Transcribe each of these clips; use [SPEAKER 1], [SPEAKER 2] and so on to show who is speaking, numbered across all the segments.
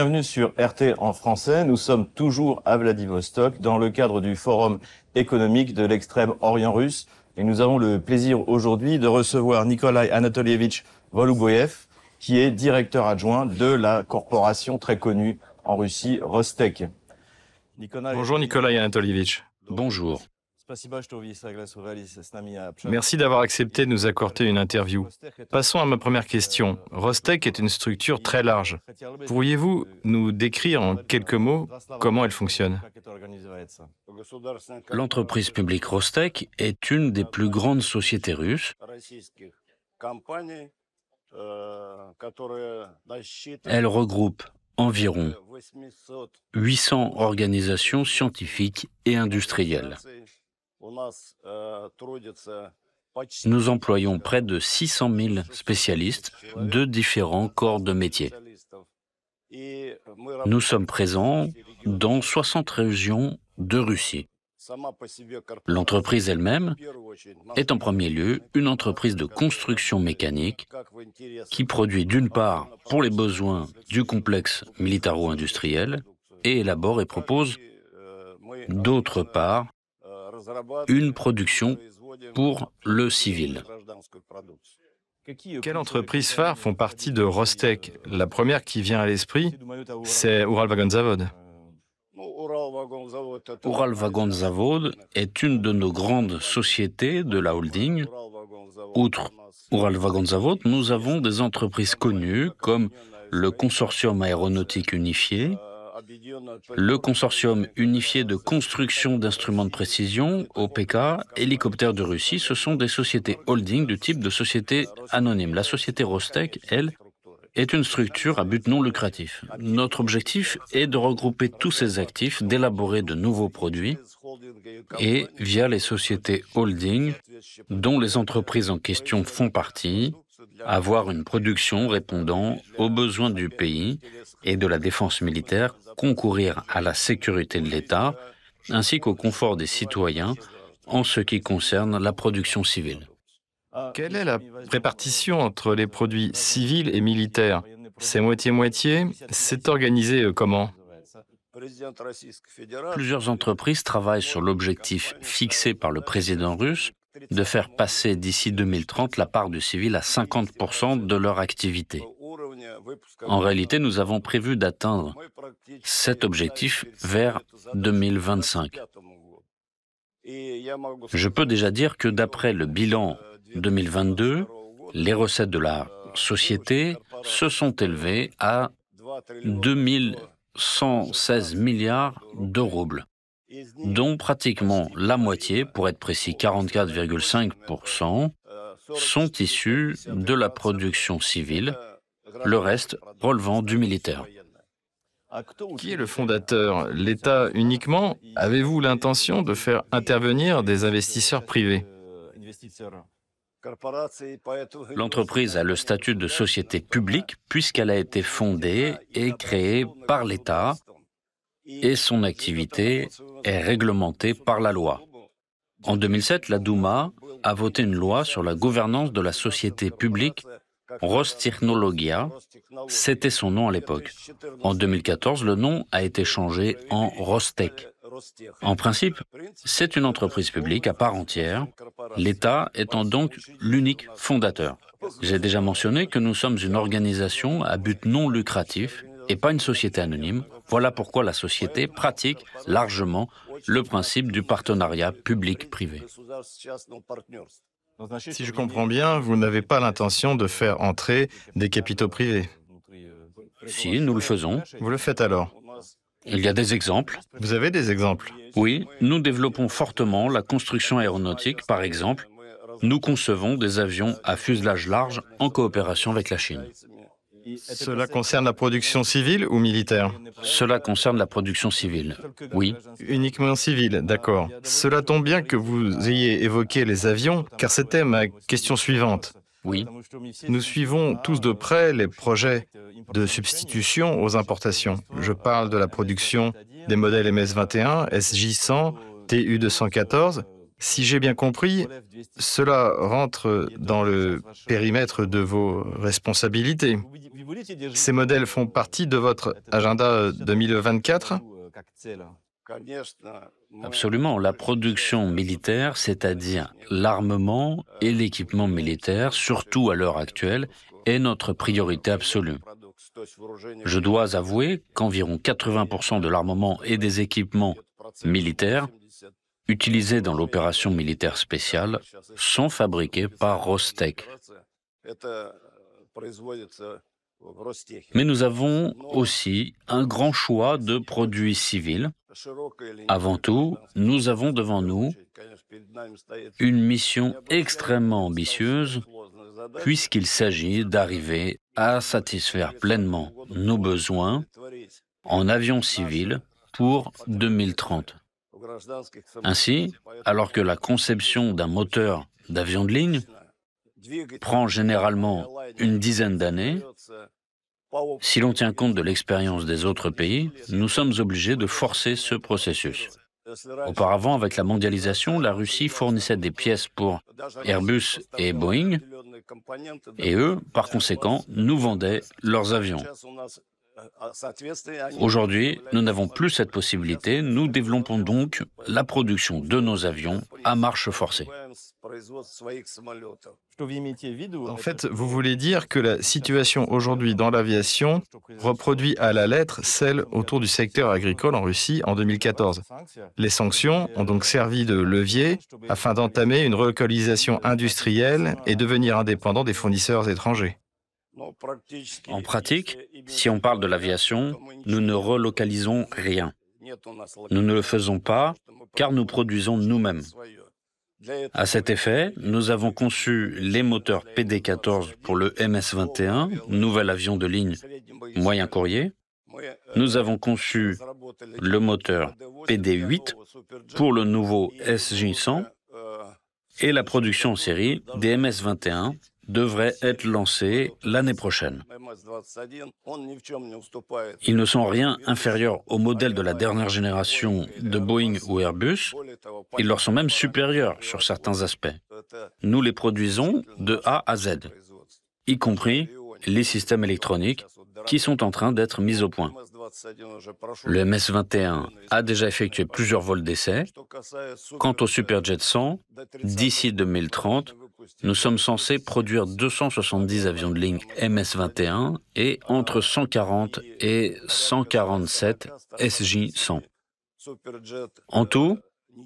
[SPEAKER 1] Bienvenue sur RT en français. Nous sommes toujours à Vladivostok dans le cadre du Forum économique de l'extrême Orient russe. Et nous avons le plaisir aujourd'hui de recevoir Nikolai Anatolievich Voluboyev, qui est directeur adjoint de la corporation très connue en Russie, Rostec.
[SPEAKER 2] Bonjour Nikolai Anatolievich.
[SPEAKER 3] Bonjour.
[SPEAKER 2] Merci d'avoir accepté de nous accorder une interview. Passons à ma première question. Rostec est une structure très large. Pourriez-vous nous décrire en quelques mots comment elle fonctionne?
[SPEAKER 3] L'entreprise publique Rostec est une des plus grandes sociétés russes. Elle regroupe environ 800 organisations scientifiques et industrielles. Nous employons près de 600 000 spécialistes de différents corps de métier. Nous sommes présents dans 60 régions de Russie. L'entreprise elle-même est en premier lieu une entreprise de construction mécanique qui produit d'une part pour les besoins du complexe militaro-industriel et élabore et propose d'autre part une production pour le civil.
[SPEAKER 2] Quelles entreprises phares font partie de Rostec? La première qui vient à l'esprit, c'est Uralvagonzavod.
[SPEAKER 3] Uralvagonzavod est une de nos grandes sociétés de la holding. Outre Uralvagonzavod, nous avons des entreprises connues comme le Consortium aéronautique unifié, le consortium unifié de construction d'instruments de précision, OPK, Hélicoptères de Russie, ce sont des sociétés holding du type de société anonyme. La société Rostec, elle, est une structure à but non lucratif. Notre objectif est de regrouper tous ces actifs, d'élaborer de nouveaux produits et, via les sociétés holding, dont les entreprises en question font partie, avoir une production répondant aux besoins du pays et de la défense militaire, concourir à la sécurité de l'État ainsi qu'au confort des citoyens en ce qui concerne la production civile.
[SPEAKER 2] Quelle est la répartition entre les produits civils et militaires? C'est moitié-moitié C'est organisé euh, comment?
[SPEAKER 3] Plusieurs entreprises travaillent sur l'objectif fixé par le président russe de faire passer d'ici 2030 la part du civil à 50% de leur activité. En réalité, nous avons prévu d'atteindre cet objectif vers 2025. Je peux déjà dire que d'après le bilan 2022, les recettes de la société se sont élevées à 2116 milliards de roubles, dont pratiquement la moitié, pour être précis 44,5%, sont issus de la production civile, le reste relevant du militaire.
[SPEAKER 2] Qui est le fondateur? L'État uniquement? Avez-vous l'intention de faire intervenir des investisseurs privés?
[SPEAKER 3] L'entreprise a le statut de société publique puisqu'elle a été fondée et créée par l'État et son activité est réglementée par la loi. En 2007, la Douma a voté une loi sur la gouvernance de la société publique Rostechnologia, c'était son nom à l'époque. En 2014, le nom a été changé en Rostec. En principe, c'est une entreprise publique à part entière, l'État étant donc l'unique fondateur. J'ai déjà mentionné que nous sommes une organisation à but non lucratif et pas une société anonyme. Voilà pourquoi la société pratique largement le principe du partenariat public-privé.
[SPEAKER 2] Si je comprends bien, vous n'avez pas l'intention de faire entrer des capitaux privés.
[SPEAKER 3] Si, nous le faisons.
[SPEAKER 2] Vous le faites alors
[SPEAKER 3] Il y a des exemples.
[SPEAKER 2] Vous avez des exemples
[SPEAKER 3] Oui, nous développons fortement la construction aéronautique, par exemple. Nous concevons des avions à fuselage large en coopération avec la Chine.
[SPEAKER 2] Cela concerne la production civile ou militaire
[SPEAKER 3] Cela concerne la production civile, oui.
[SPEAKER 2] Uniquement civile, d'accord. Cela tombe bien que vous ayez évoqué les avions, car c'était ma question suivante.
[SPEAKER 3] Oui.
[SPEAKER 2] Nous suivons tous de près les projets de substitution aux importations. Je parle de la production des modèles MS-21, SJ-100, TU-214. Si j'ai bien compris, cela rentre dans le périmètre de vos responsabilités. Ces modèles font partie de votre agenda 2024
[SPEAKER 3] Absolument. La production militaire, c'est-à-dire l'armement et l'équipement militaire, surtout à l'heure actuelle, est notre priorité absolue. Je dois avouer qu'environ 80% de l'armement et des équipements militaires utilisés dans l'opération militaire spéciale sont fabriqués par Rostec. Mais nous avons aussi un grand choix de produits civils. Avant tout, nous avons devant nous une mission extrêmement ambitieuse puisqu'il s'agit d'arriver à satisfaire pleinement nos besoins en avions civils pour 2030. Ainsi, alors que la conception d'un moteur d'avion de ligne prend généralement une dizaine d'années, si l'on tient compte de l'expérience des autres pays, nous sommes obligés de forcer ce processus. Auparavant, avec la mondialisation, la Russie fournissait des pièces pour Airbus et Boeing, et eux, par conséquent, nous vendaient leurs avions. Aujourd'hui, nous n'avons plus cette possibilité. Nous développons donc la production de nos avions à marche forcée.
[SPEAKER 2] En fait, vous voulez dire que la situation aujourd'hui dans l'aviation reproduit à la lettre celle autour du secteur agricole en Russie en 2014. Les sanctions ont donc servi de levier afin d'entamer une relocalisation industrielle et devenir indépendant des fournisseurs étrangers.
[SPEAKER 3] En pratique, si on parle de l'aviation, nous ne relocalisons rien. Nous ne le faisons pas car nous produisons nous-mêmes. À cet effet, nous avons conçu les moteurs PD-14 pour le MS-21, nouvel avion de ligne moyen courrier. Nous avons conçu le moteur PD-8 pour le nouveau SJ-100 et la production en série des MS-21 devrait être lancé l'année prochaine. Ils ne sont rien inférieurs aux modèles de la dernière génération de Boeing ou Airbus, ils leur sont même supérieurs sur certains aspects. Nous les produisons de A à Z, y compris les systèmes électroniques qui sont en train d'être mis au point. Le MS-21 a déjà effectué plusieurs vols d'essai. Quant au Superjet 100, d'ici 2030, nous sommes censés produire 270 avions de ligne MS-21 et entre 140 et 147 SJ-100. En tout,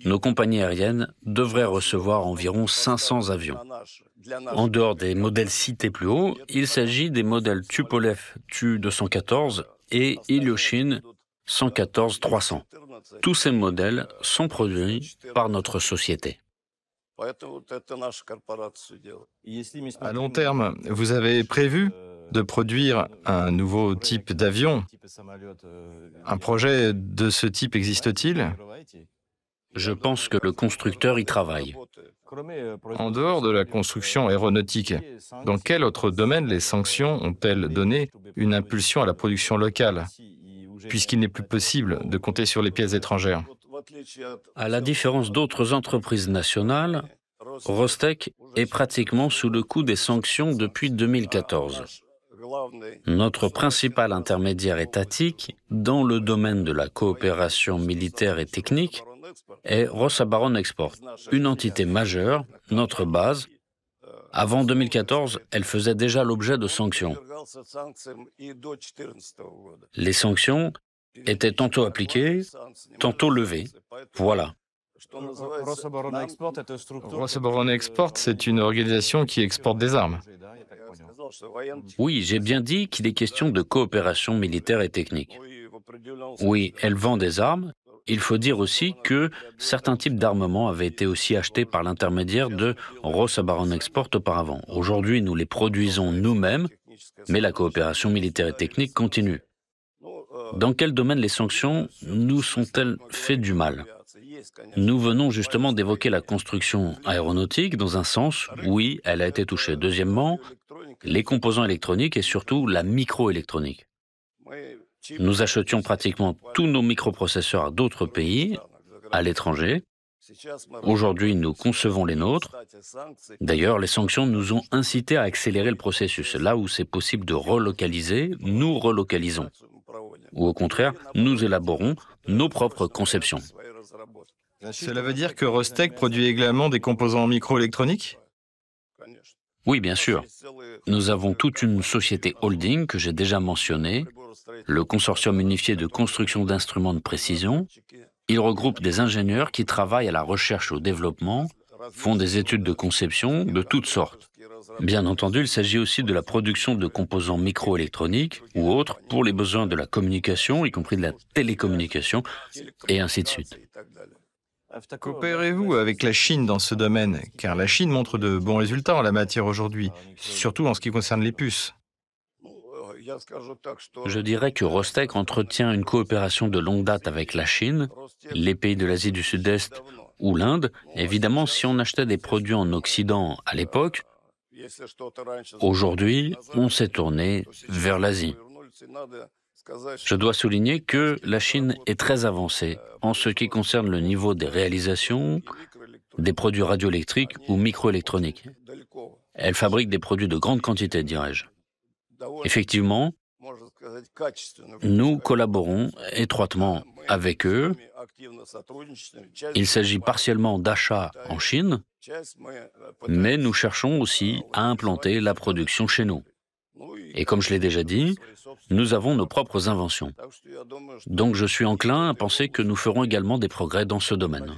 [SPEAKER 3] nos compagnies aériennes devraient recevoir environ 500 avions. En dehors des modèles cités plus haut, il s'agit des modèles Tupolev Tu-214 et Ilyushin 114-300. Tous ces modèles sont produits par notre société.
[SPEAKER 2] À long terme, vous avez prévu de produire un nouveau type d'avion? Un projet de ce type existe-t-il?
[SPEAKER 3] Je pense que le constructeur y travaille.
[SPEAKER 2] En dehors de la construction aéronautique, dans quel autre domaine les sanctions ont-elles donné une impulsion à la production locale, puisqu'il n'est plus possible de compter sur les pièces étrangères?
[SPEAKER 3] À la différence d'autres entreprises nationales, Rostec est pratiquement sous le coup des sanctions depuis 2014. Notre principal intermédiaire étatique dans le domaine de la coopération militaire et technique est Rosabaron Export, une entité majeure, notre base. Avant 2014, elle faisait déjà l'objet de sanctions. Les sanctions étaient tantôt appliquées, tantôt levées. Voilà.
[SPEAKER 2] Rosabaron Export, c'est une organisation qui exporte des armes.
[SPEAKER 3] Oui, j'ai bien dit qu'il est question de coopération militaire et technique. Oui, elle vend des armes. Il faut dire aussi que certains types d'armements avaient été aussi achetés par l'intermédiaire de Rosabaron Export auparavant. Aujourd'hui, nous les produisons nous-mêmes, mais la coopération militaire et technique continue. Dans quel domaine les sanctions nous sont-elles fait du mal? Nous venons justement d'évoquer la construction aéronautique dans un sens, oui, elle a été touchée. Deuxièmement, les composants électroniques et surtout la microélectronique. Nous achetions pratiquement tous nos microprocesseurs à d'autres pays, à l'étranger, Aujourd'hui, nous concevons les nôtres. D'ailleurs, les sanctions nous ont incités à accélérer le processus. Là où c'est possible de relocaliser, nous relocalisons. Ou au contraire, nous élaborons nos propres conceptions.
[SPEAKER 2] Cela veut dire que Rostec produit également des composants microélectroniques?
[SPEAKER 3] Oui, bien sûr. Nous avons toute une société holding que j'ai déjà mentionnée, le Consortium unifié de construction d'instruments de précision, il regroupe des ingénieurs qui travaillent à la recherche et au développement, font des études de conception de toutes sortes. Bien entendu, il s'agit aussi de la production de composants microélectroniques ou autres pour les besoins de la communication, y compris de la télécommunication, et ainsi de suite.
[SPEAKER 2] Coopérez-vous avec la Chine dans ce domaine? Car la Chine montre de bons résultats en la matière aujourd'hui, surtout en ce qui concerne les puces.
[SPEAKER 3] Je dirais que Rostec entretient une coopération de longue date avec la Chine, les pays de l'Asie du Sud-Est ou l'Inde. Évidemment, si on achetait des produits en Occident à l'époque, aujourd'hui, on s'est tourné vers l'Asie. Je dois souligner que la Chine est très avancée en ce qui concerne le niveau des réalisations des produits radioélectriques ou microélectroniques. Elle fabrique des produits de grande quantité, dirais-je. Effectivement, nous collaborons étroitement avec eux. Il s'agit partiellement d'achats en Chine, mais nous cherchons aussi à implanter la production chez nous. Et comme je l'ai déjà dit, nous avons nos propres inventions. Donc je suis enclin à penser que nous ferons également des progrès dans ce domaine.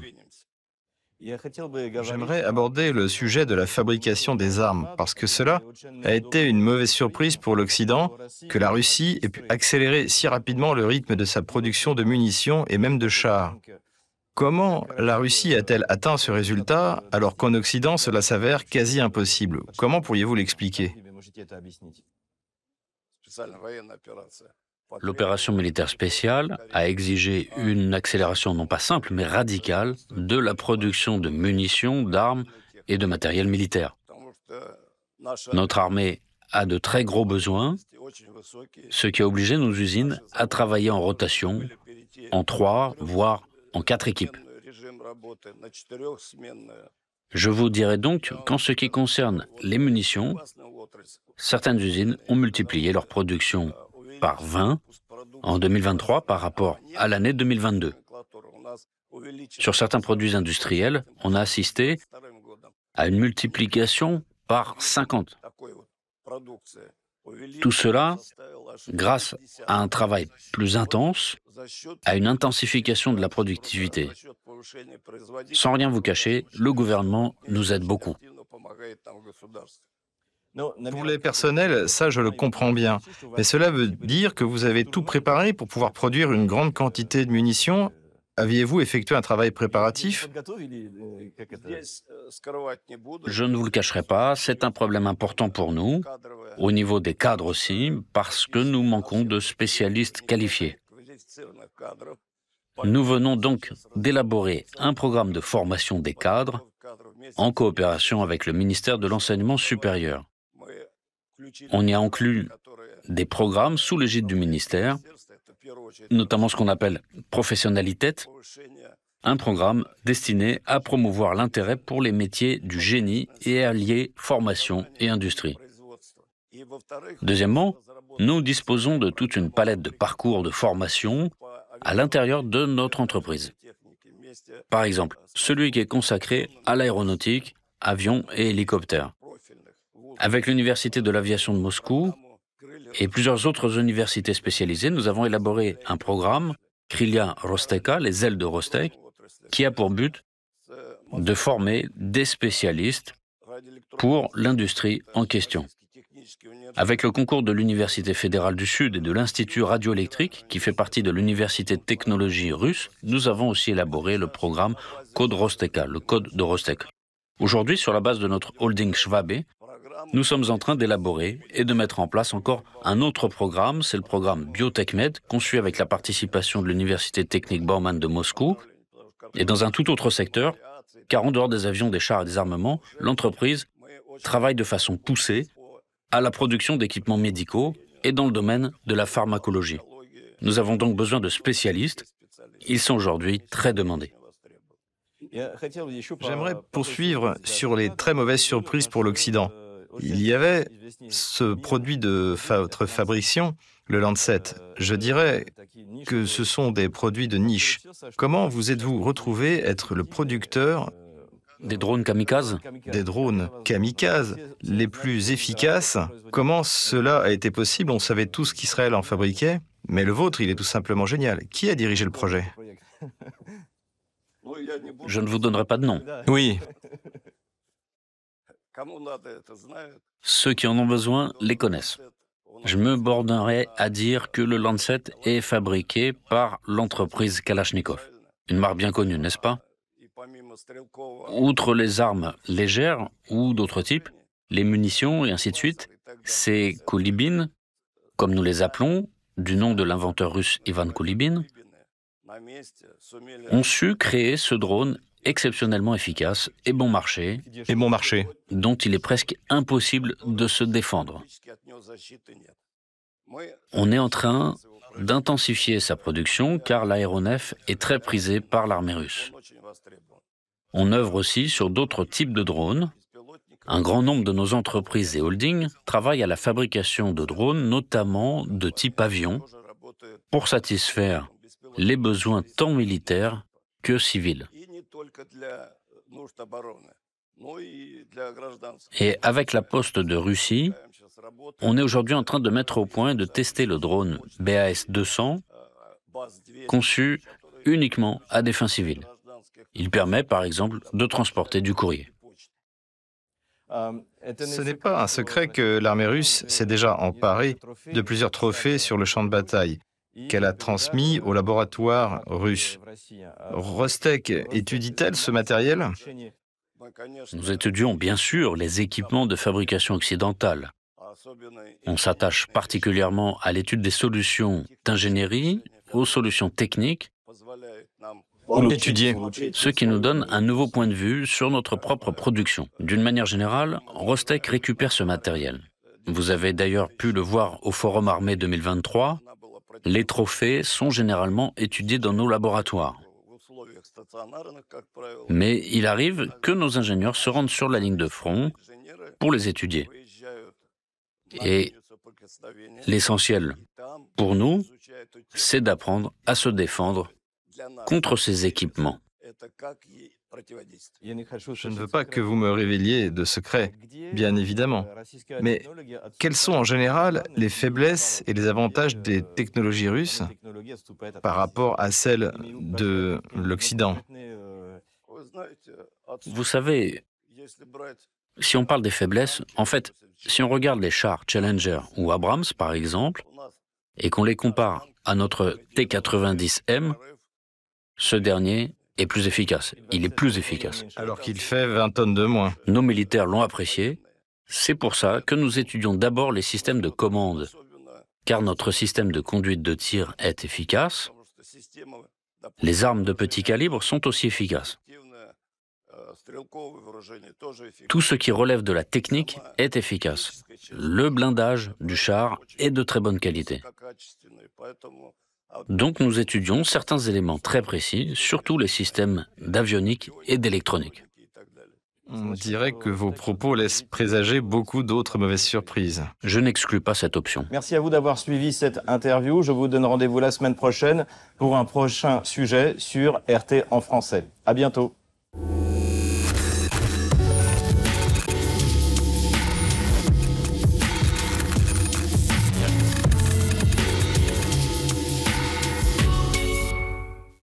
[SPEAKER 2] J'aimerais aborder le sujet de la fabrication des armes, parce que cela a été une mauvaise surprise pour l'Occident, que la Russie ait pu accélérer si rapidement le rythme de sa production de munitions et même de chars. Comment la Russie a-t-elle atteint ce résultat alors qu'en Occident cela s'avère quasi impossible? Comment pourriez-vous l'expliquer?
[SPEAKER 3] L'opération militaire spéciale a exigé une accélération non pas simple mais radicale de la production de munitions, d'armes et de matériel militaire. Notre armée a de très gros besoins, ce qui a obligé nos usines à travailler en rotation, en trois, voire en quatre équipes. Je vous dirais donc qu'en ce qui concerne les munitions, certaines usines ont multiplié leur production par 20 en 2023 par rapport à l'année 2022. Sur certains produits industriels, on a assisté à une multiplication par 50. Tout cela grâce à un travail plus intense, à une intensification de la productivité. Sans rien vous cacher, le gouvernement nous aide beaucoup.
[SPEAKER 2] Pour les personnels, ça je le comprends bien. Mais cela veut dire que vous avez tout préparé pour pouvoir produire une grande quantité de munitions Aviez-vous effectué un travail préparatif
[SPEAKER 3] Je ne vous le cacherai pas, c'est un problème important pour nous, au niveau des cadres aussi, parce que nous manquons de spécialistes qualifiés. Nous venons donc d'élaborer un programme de formation des cadres en coopération avec le ministère de l'Enseignement supérieur. On y a inclus des programmes sous l'égide du ministère, notamment ce qu'on appelle professionnalité, un programme destiné à promouvoir l'intérêt pour les métiers du génie et à lier formation et industrie. Deuxièmement, nous disposons de toute une palette de parcours de formation à l'intérieur de notre entreprise. Par exemple, celui qui est consacré à l'aéronautique, avions et hélicoptères. Avec l'Université de l'aviation de Moscou et plusieurs autres universités spécialisées, nous avons élaboré un programme, Krilia Rosteka, les ailes de Rostek, qui a pour but de former des spécialistes pour l'industrie en question. Avec le concours de l'Université fédérale du Sud et de l'Institut radioélectrique, qui fait partie de l'Université de technologie russe, nous avons aussi élaboré le programme Code Rosteka, le code de Rostek. Aujourd'hui, sur la base de notre holding Schwabe, nous sommes en train d'élaborer et de mettre en place encore un autre programme, c'est le programme BiotechMed, conçu avec la participation de l'Université technique Baumann de Moscou, et dans un tout autre secteur, car en dehors des avions, des chars et des armements, l'entreprise travaille de façon poussée à la production d'équipements médicaux et dans le domaine de la pharmacologie. Nous avons donc besoin de spécialistes. Ils sont aujourd'hui très demandés.
[SPEAKER 2] J'aimerais poursuivre sur les très mauvaises surprises pour l'Occident. Il y avait ce produit de votre fabrication, le Lancet. Je dirais que ce sont des produits de niche. Comment vous êtes-vous retrouvé être le producteur
[SPEAKER 3] des drones kamikazes
[SPEAKER 2] Des drones kamikazes les plus efficaces. Comment cela a été possible On savait tous qu'Israël en fabriquait, mais le vôtre, il est tout simplement génial. Qui a dirigé le projet
[SPEAKER 3] Je ne vous donnerai pas de nom.
[SPEAKER 2] Oui.
[SPEAKER 3] Ceux qui en ont besoin les connaissent. Je me bornerai à dire que le Lancet est fabriqué par l'entreprise Kalachnikov. Une marque bien connue, n'est-ce pas? Outre les armes légères ou d'autres types, les munitions et ainsi de suite, ces Koulibin, comme nous les appelons, du nom de l'inventeur russe Ivan Koulibin, ont su créer ce drone exceptionnellement efficace et bon marché,
[SPEAKER 2] et bon marché,
[SPEAKER 3] dont il est presque impossible de se défendre. On est en train d'intensifier sa production car l'aéronef est très prisé par l'armée russe. On œuvre aussi sur d'autres types de drones. Un grand nombre de nos entreprises et holdings travaillent à la fabrication de drones, notamment de type avion, pour satisfaire les besoins tant militaires que civils. Et avec la poste de Russie, on est aujourd'hui en train de mettre au point et de tester le drone BAS-200, conçu uniquement à des fins civiles. Il permet, par exemple, de transporter du courrier.
[SPEAKER 2] Ce n'est pas un secret que l'armée russe s'est déjà emparée de plusieurs trophées sur le champ de bataille qu'elle a transmis au laboratoire russe. Rostek étudie-t-elle ce matériel
[SPEAKER 3] Nous étudions bien sûr les équipements de fabrication occidentale. On s'attache particulièrement à l'étude des solutions d'ingénierie, aux solutions techniques,
[SPEAKER 2] étudier,
[SPEAKER 3] ce qui nous donne un nouveau point de vue sur notre propre production. D'une manière générale, Rostek récupère ce matériel. Vous avez d'ailleurs pu le voir au Forum Armé 2023. Les trophées sont généralement étudiés dans nos laboratoires. Mais il arrive que nos ingénieurs se rendent sur la ligne de front pour les étudier. Et l'essentiel pour nous, c'est d'apprendre à se défendre contre ces équipements.
[SPEAKER 2] Je ne veux pas que vous me révéliez de secrets, bien évidemment. Mais quels sont en général les faiblesses et les avantages des technologies russes par rapport à celles de l'Occident?
[SPEAKER 3] Vous savez, si on parle des faiblesses, en fait, si on regarde les chars Challenger ou Abrams, par exemple, et qu'on les compare à notre T-90M, ce dernier est plus efficace. Il est plus efficace.
[SPEAKER 2] Alors qu'il fait 20 tonnes de moins.
[SPEAKER 3] Nos militaires l'ont apprécié. C'est pour ça que nous étudions d'abord les systèmes de commande, car notre système de conduite de tir est efficace. Les armes de petit calibre sont aussi efficaces. Tout ce qui relève de la technique est efficace. Le blindage du char est de très bonne qualité. Donc nous étudions certains éléments très précis, surtout les systèmes d'avionique et d'électronique.
[SPEAKER 2] On dirait que vos propos laissent présager beaucoup d'autres mauvaises surprises.
[SPEAKER 3] Je n'exclus pas cette option.
[SPEAKER 1] Merci à vous d'avoir suivi cette interview. Je vous donne rendez-vous la semaine prochaine pour un prochain sujet sur RT en français. À bientôt.